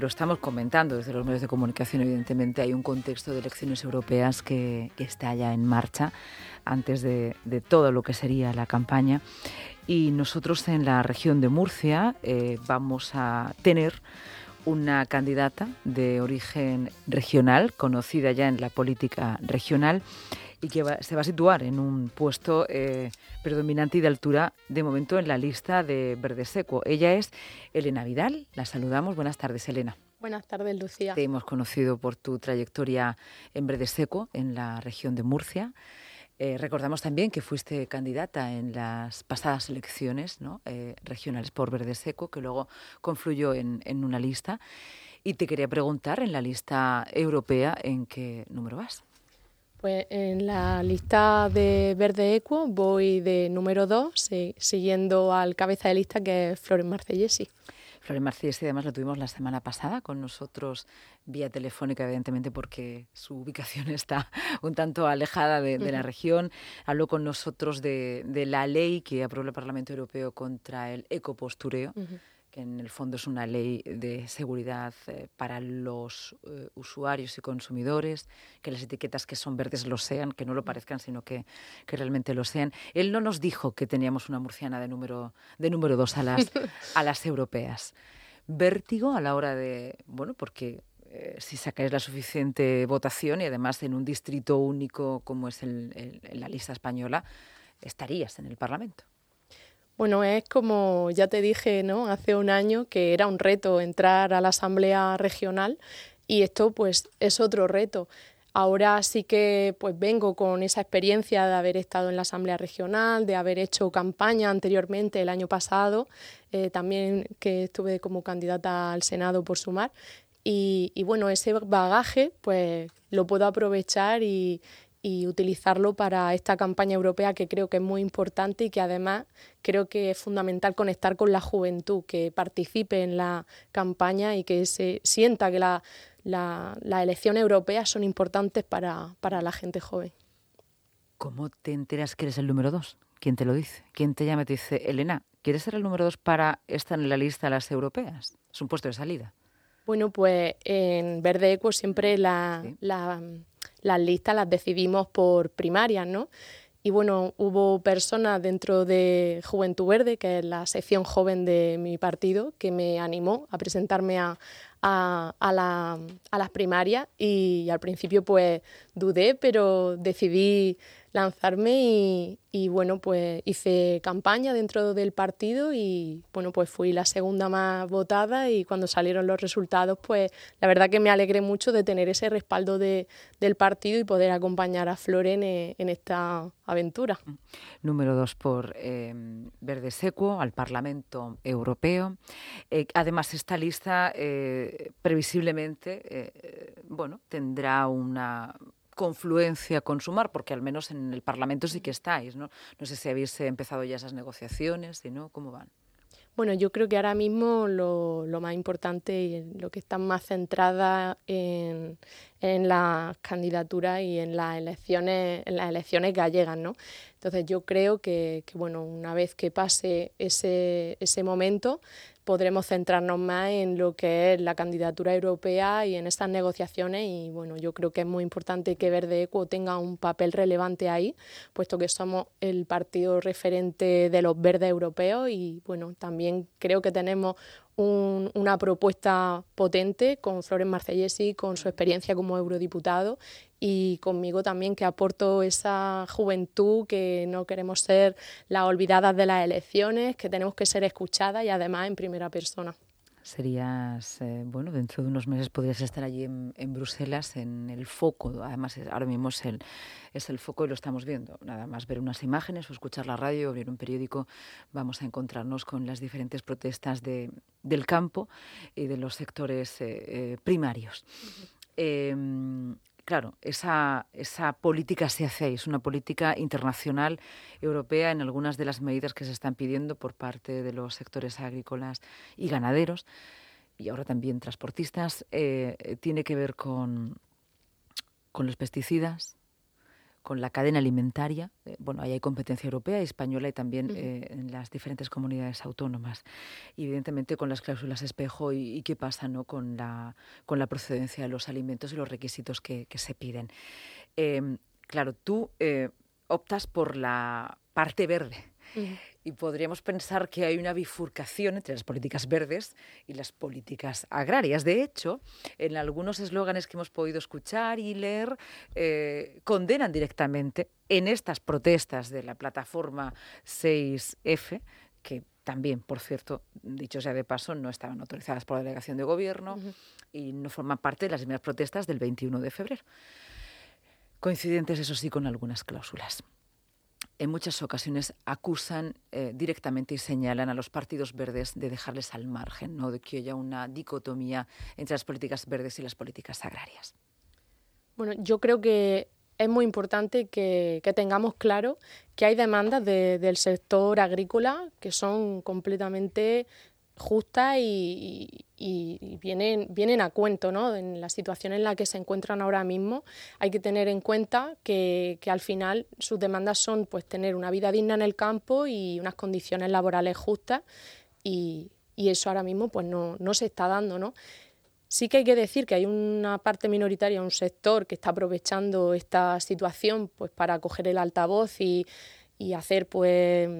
Lo estamos comentando desde los medios de comunicación, evidentemente hay un contexto de elecciones europeas que, está ya en marcha antes de, todo lo que sería la campaña. Y nosotros en la región de Murcia eh, vamos a tener una candidata de origen regional, conocida ya en la política regional, y que se va a situar en un puesto eh, predominante y de altura de momento en la lista de Verde Seco. Ella es Elena Vidal. La saludamos. Buenas tardes, Elena. Buenas tardes, Lucía. Te hemos conocido por tu trayectoria en Verde Seco, en la región de Murcia. Eh, recordamos también que fuiste candidata en las pasadas elecciones ¿no? Eh, regionales por Verde Seco, que luego confluyó en, en una lista. Y te quería preguntar, en la lista europea, ¿en qué número vas? Pues en la lista de Verde Equo voy de número 2, siguiendo al cabeza de lista que es Flores Marcellesi. Flores Marcellesi además lo tuvimos la semana pasada con nosotros vía telefónica, evidentemente porque su ubicación está un tanto alejada de, la región. Habló con nosotros de, la ley que aprobó el Parlamento Europeo contra el ecopostureo que en el fondo es una ley de seguridad eh, para los eh, usuarios y consumidores, que las etiquetas que son verdes lo sean, que no lo parezcan, sino que, que, realmente lo sean. Él no nos dijo que teníamos una murciana de número, de número dos a las, a las europeas. Vértigo a la hora de, bueno, porque eh, si sacáis la suficiente votación y además en un distrito único como es el, la lista española, estarías en el Parlamento. Bueno, es como ya te dije, ¿no? Hace un año que era un reto entrar a la Asamblea Regional y esto pues es otro reto. Ahora sí que pues vengo con esa experiencia de haber estado en la Asamblea Regional, de haber hecho campaña anteriormente el año pasado, eh, también que estuve como candidata al Senado por sumar. Y, y, bueno, ese bagaje pues lo puedo aprovechar y, y utilizarlo para esta campaña europea que creo que es muy importante y que además creo que es fundamental conectar con la juventud, que participe en la campaña y que se sienta que la, la, las elecciones europeas son importantes para, para la gente joven. ¿Cómo te enteras que eres el número dos? ¿Quién te lo dice? ¿Quién te llama y te dice, Elena, ¿quieres ser el número dos para estar en la lista de las europeas? Es un puesto de salida. Bueno, pues en Verde Eco siempre la, la las listas las decidimos por primarias, ¿no? Y bueno, hubo personas dentro de Juventud Verde, que es la sección joven de mi partido, que me animó a presentarme a, a, a las primarias y al principio pues dudé, pero decidí lanzarme y, bueno, pues hice campaña dentro del partido y bueno, pues fui la segunda más votada y cuando salieron los resultados, pues la verdad que me alegré mucho de tener ese respaldo de, del partido y poder acompañar a Floren en, esta aventura. Número dos por eh, Verde Secuo al Parlamento Europeo. Eh, además, esta lista eh, previsiblemente, bueno, tendrá una confluencia con Sumar, porque al menos en el Parlamento sí que estáis, ¿no? No sé si habéis empezado ya esas negociaciones, si no, ¿cómo van? Bueno, yo creo que ahora mismo lo, más importante y lo que está más centrada en, en las candidaturas y en las elecciones, en las elecciones gallegas, ¿no? Entonces yo creo que, que bueno, una vez que pase ese, ese momento, podremos centrarnos más en lo que es la candidatura europea y en estas negociaciones y bueno, yo creo que es muy importante que Verde Eco tenga un papel relevante ahí, puesto que somos el partido referente de los verdes europeos y bueno, también creo que tenemos una propuesta potente con Flores Marcellesi, con su experiencia como eurodiputado y conmigo también que aporto esa juventud que no queremos ser las olvidadas de las elecciones, que tenemos que ser escuchadas y además en primera persona. Serías, eh, bueno, dentro de unos meses podrías estar allí en, Bruselas, en el foco, además ahora mismo es el, es el foco y lo estamos viendo. Nada más ver unas imágenes o escuchar la radio abrir un periódico, vamos a encontrarnos con las diferentes protestas de, del campo y de los sectores eh, eh, primarios claro, esa, esa política se hace es una política internacional europea en algunas de las medidas que se están pidiendo por parte de los sectores agrícolas y ganaderos. Y ahora también transportistas, eh, tiene que ver con, con los pesticidas, con la cadena alimentaria. Eh, bueno, ahí hay competencia europea y española y también eh, en las diferentes comunidades autónomas. Y evidentemente con las cláusulas espejo y, qué pasa ¿no? con, la, con la procedencia de los alimentos y los requisitos que, se piden. Em, claro, tú eh, optas por la parte verde y podríamos pensar que hay una bifurcación entre las políticas verdes y las políticas agrarias. De hecho, en algunos eslóganes que hemos podido escuchar y leer, eh, condenan directamente en estas protestas de la plataforma 6F, que también, por cierto, dicho sea de paso, no estaban autorizadas por la delegación de gobierno y no forman parte de las primeras protestas del 21 de febrero. Coincidentes, eso sí, con algunas cláusulas en muchas ocasiones acusan eh, directamente y señalan a los partidos verdes de dejarles al margen, ¿no? de que haya una dicotomía entre las políticas verdes y las políticas agrarias. Bueno, yo creo que es muy importante que, tengamos claro que hay demandas del sector agrícola que son completamente justas y, vienen, vienen a cuento ¿no? en la situación en la que se encuentran ahora mismo. Hay que tener en cuenta que, al final sus demandas son pues, tener una vida digna en el campo y unas condiciones laborales justas y, eso ahora mismo pues, no, no se está dando. ¿no? Sí que hay que decir que hay una parte minoritaria, un sector que está aprovechando esta situación pues, para coger el altavoz y y hacer pues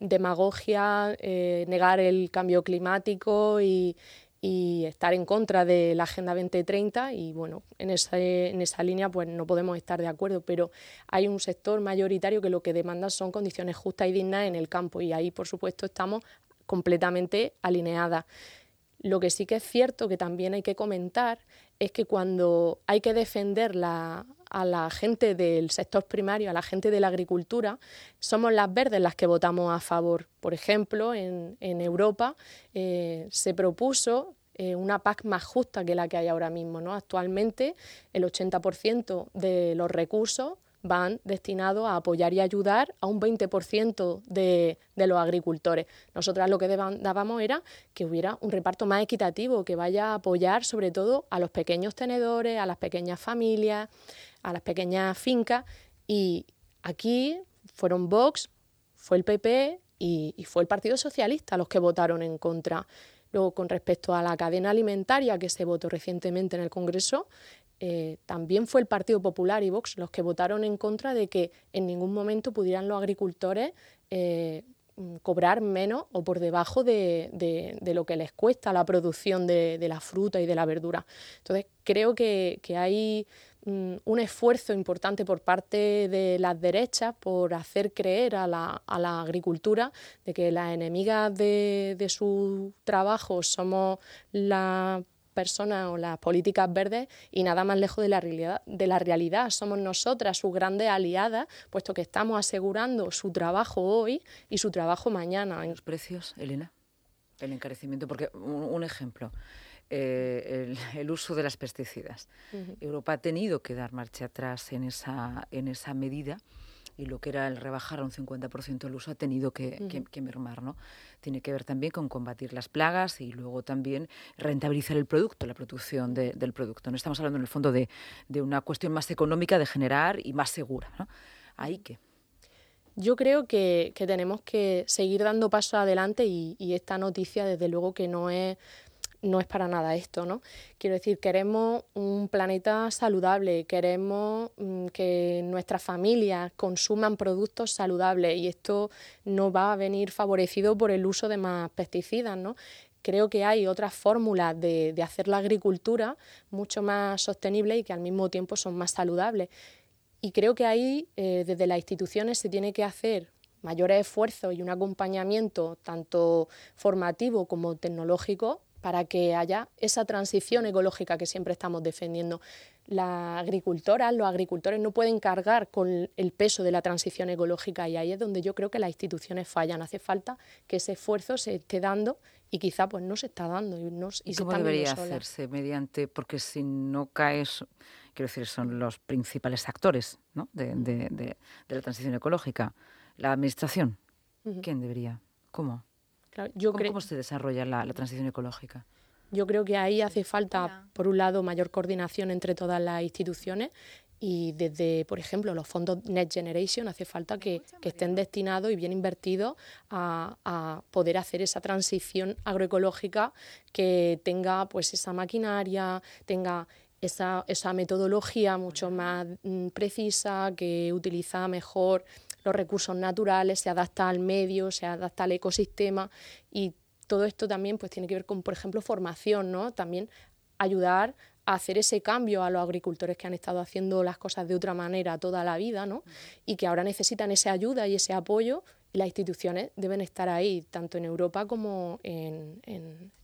demagogia, eh, negar el cambio climático y, estar en contra de la Agenda 2030 y bueno, en esa, en esa línea pues no podemos estar de acuerdo, pero hay un sector mayoritario que lo que demanda son condiciones justas y dignas en el campo y ahí por supuesto estamos completamente alineadas. Lo que sí que es cierto que también hay que comentar es que cuando hay que defender la, a la gente del sector primario, a la gente de la agricultura, somos las verdes las que votamos a favor. Por ejemplo, en, Europa eh, se propuso eh, una PAC más justa que la que hay ahora mismo. ¿no? Actualmente el 80% de los recursos van destinados a apoyar y ayudar a un 20% de, de, los agricultores. Nosotras lo que dábamos era que hubiera un reparto más equitativo, que vaya a apoyar sobre todo a los pequeños tenedores, a las pequeñas familias, a las pequeñas fincas y aquí fueron Vox, fue el PP y, fue el Partido Socialista los que votaron en contra. Luego, con respecto a la cadena alimentaria que se votó recientemente en el Congreso, eh, también fue el Partido Popular y Vox los que votaron en contra de que en ningún momento pudieran los agricultores eh, cobrar menos o por debajo de, lo que les cuesta la producción de, la fruta y de la verdura. Entonces, creo que hay Mm, un esfuerzo importante por parte de las derechas por hacer creer a la, a la agricultura de que las enemigas de, de su trabajo somos las personas o las políticas verdes y nada más lejos de la realidad, de la realidad. Somos nosotras sus grandes aliadas, puesto que estamos asegurando su trabajo hoy y su trabajo mañana. ¿Los precios, Elena? El encarecimiento, porque un ejemplo. Eh, el, uso de las pesticidas. Europa ha tenido que dar marcha atrás en esa, en esa medida y lo que era el rebajar a un 50% el uso ha tenido que, mermar. ¿no? Tiene que ver también con combatir las plagas y luego también rentabilizar el producto, la producción del producto. No estamos hablando en el fondo de, una cuestión más económica de generar y más segura. ¿no? Ahí que. Yo creo que, tenemos que seguir dando paso adelante y, esta noticia, desde luego, que no es no es para nada esto, ¿no? Quiero decir, queremos un planeta saludable, queremos mm, que nuestras familias consuman productos saludables y esto no va a venir favorecido por el uso de más pesticidas, ¿no? Creo que hay otras fórmulas de, hacer la agricultura mucho más sostenible y que al mismo tiempo son más saludables. Y creo que ahí, eh, desde las instituciones, se tiene que hacer mayores esfuerzos y un acompañamiento tanto formativo como tecnológico para que haya esa transición ecológica que siempre estamos defendiendo. Las agricultoras, los agricultores no pueden cargar con el peso de la transición ecológica y ahí es donde yo creo que las instituciones fallan. Hace falta que ese esfuerzo se esté dando y quizá pues no se está dando. Y, no, y, cómo debería hacerse? Mediante, porque si no caes, quiero decir, son los principales actores ¿no? de, de, la transición ecológica. La administración, ¿quién debería? ¿Cómo? ¿Cómo, se desarrolla la, transición ecológica? Yo creo que ahí hace falta, por un lado, mayor coordinación entre todas las instituciones y desde, por ejemplo, los fondos Next Generation hace falta que, estén destinados y bien invertidos a, poder hacer esa transición agroecológica que tenga pues esa maquinaria, tenga esa, esa metodología mucho más mm, precisa, que utiliza mejor los recursos naturales, se adapta al medio, se adapta al ecosistema y todo esto también pues tiene que ver con, por ejemplo, formación, ¿no? También ayudar hacer ese cambio a los agricultores que han estado haciendo las cosas de otra manera toda la vida, ¿no? Y que ahora necesitan esa ayuda y ese apoyo las instituciones deben estar ahí, tanto en Europa como en, a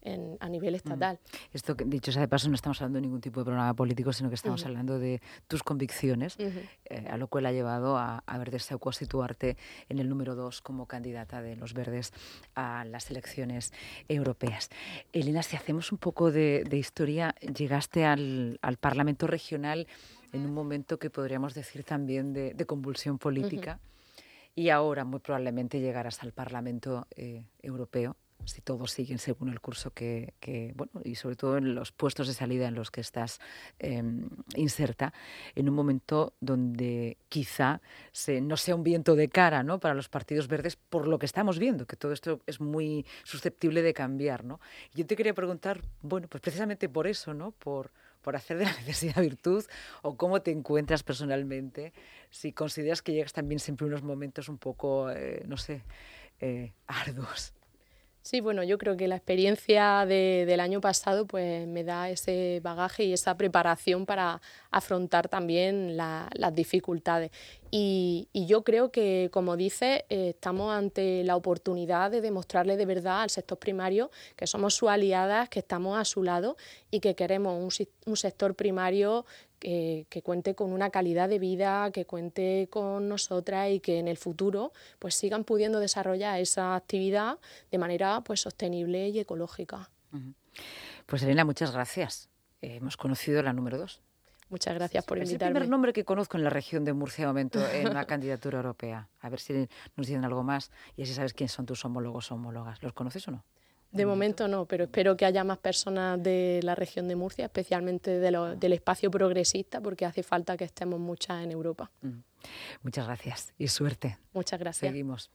nivel mm. estatal. Esto, dicho sea de paso, no estamos hablando de ningún tipo de programa político, sino que estamos hablando de tus convicciones, eh, a lo cual ha llevado a haber deseado constituarte en el número dos como candidata de los verdes a las elecciones europeas. Elena, si hacemos un poco de, historia, llegaste al, Parlamento regional en un momento que podríamos decir también de, convulsión política y ahora muy probablemente llegarás al Parlamento eh, Europeo si todos siguen según el curso que, bueno, y sobre todo en los puestos de salida en los que estás em, inserta, en un momento donde quizá se, no sea un viento de cara ¿no? para los partidos verdes por lo que estamos viendo, que todo esto es muy susceptible de cambiar. ¿no? Yo te quería preguntar, bueno, pues precisamente por eso, ¿no? por, por hacer de la necesidad virtud o cómo te encuentras personalmente, si consideras que llegas también siempre unos momentos un poco, eh, no sé, eh, arduos. Sí, bueno, yo creo que la experiencia del año pasado pues me da ese bagaje y esa preparación para afrontar también las dificultades. Y, yo creo que, como dice, eh, estamos ante la oportunidad de demostrarle de verdad al sector primario que somos sus aliadas, que estamos a su lado y que queremos un sector primario que, cuente con una calidad de vida, que cuente con nosotras y que en el futuro pues sigan pudiendo desarrollar esa actividad de manera pues sostenible y ecológica. Pues Elena, muchas gracias. hemos conocido la número dos. Muchas gracias por invitarme. Es el primer nombre que conozco en la región de Murcia de momento en una candidatura europea. A ver si nos dicen algo más y así sabes quiénes son tus homólogos o homólogas. ¿Los conoces o no? De momento no, pero espero que haya más personas de la región de Murcia, especialmente del espacio progresista, porque hace falta que estemos muchas en Europa. Muchas gracias y suerte. Muchas gracias. Seguimos.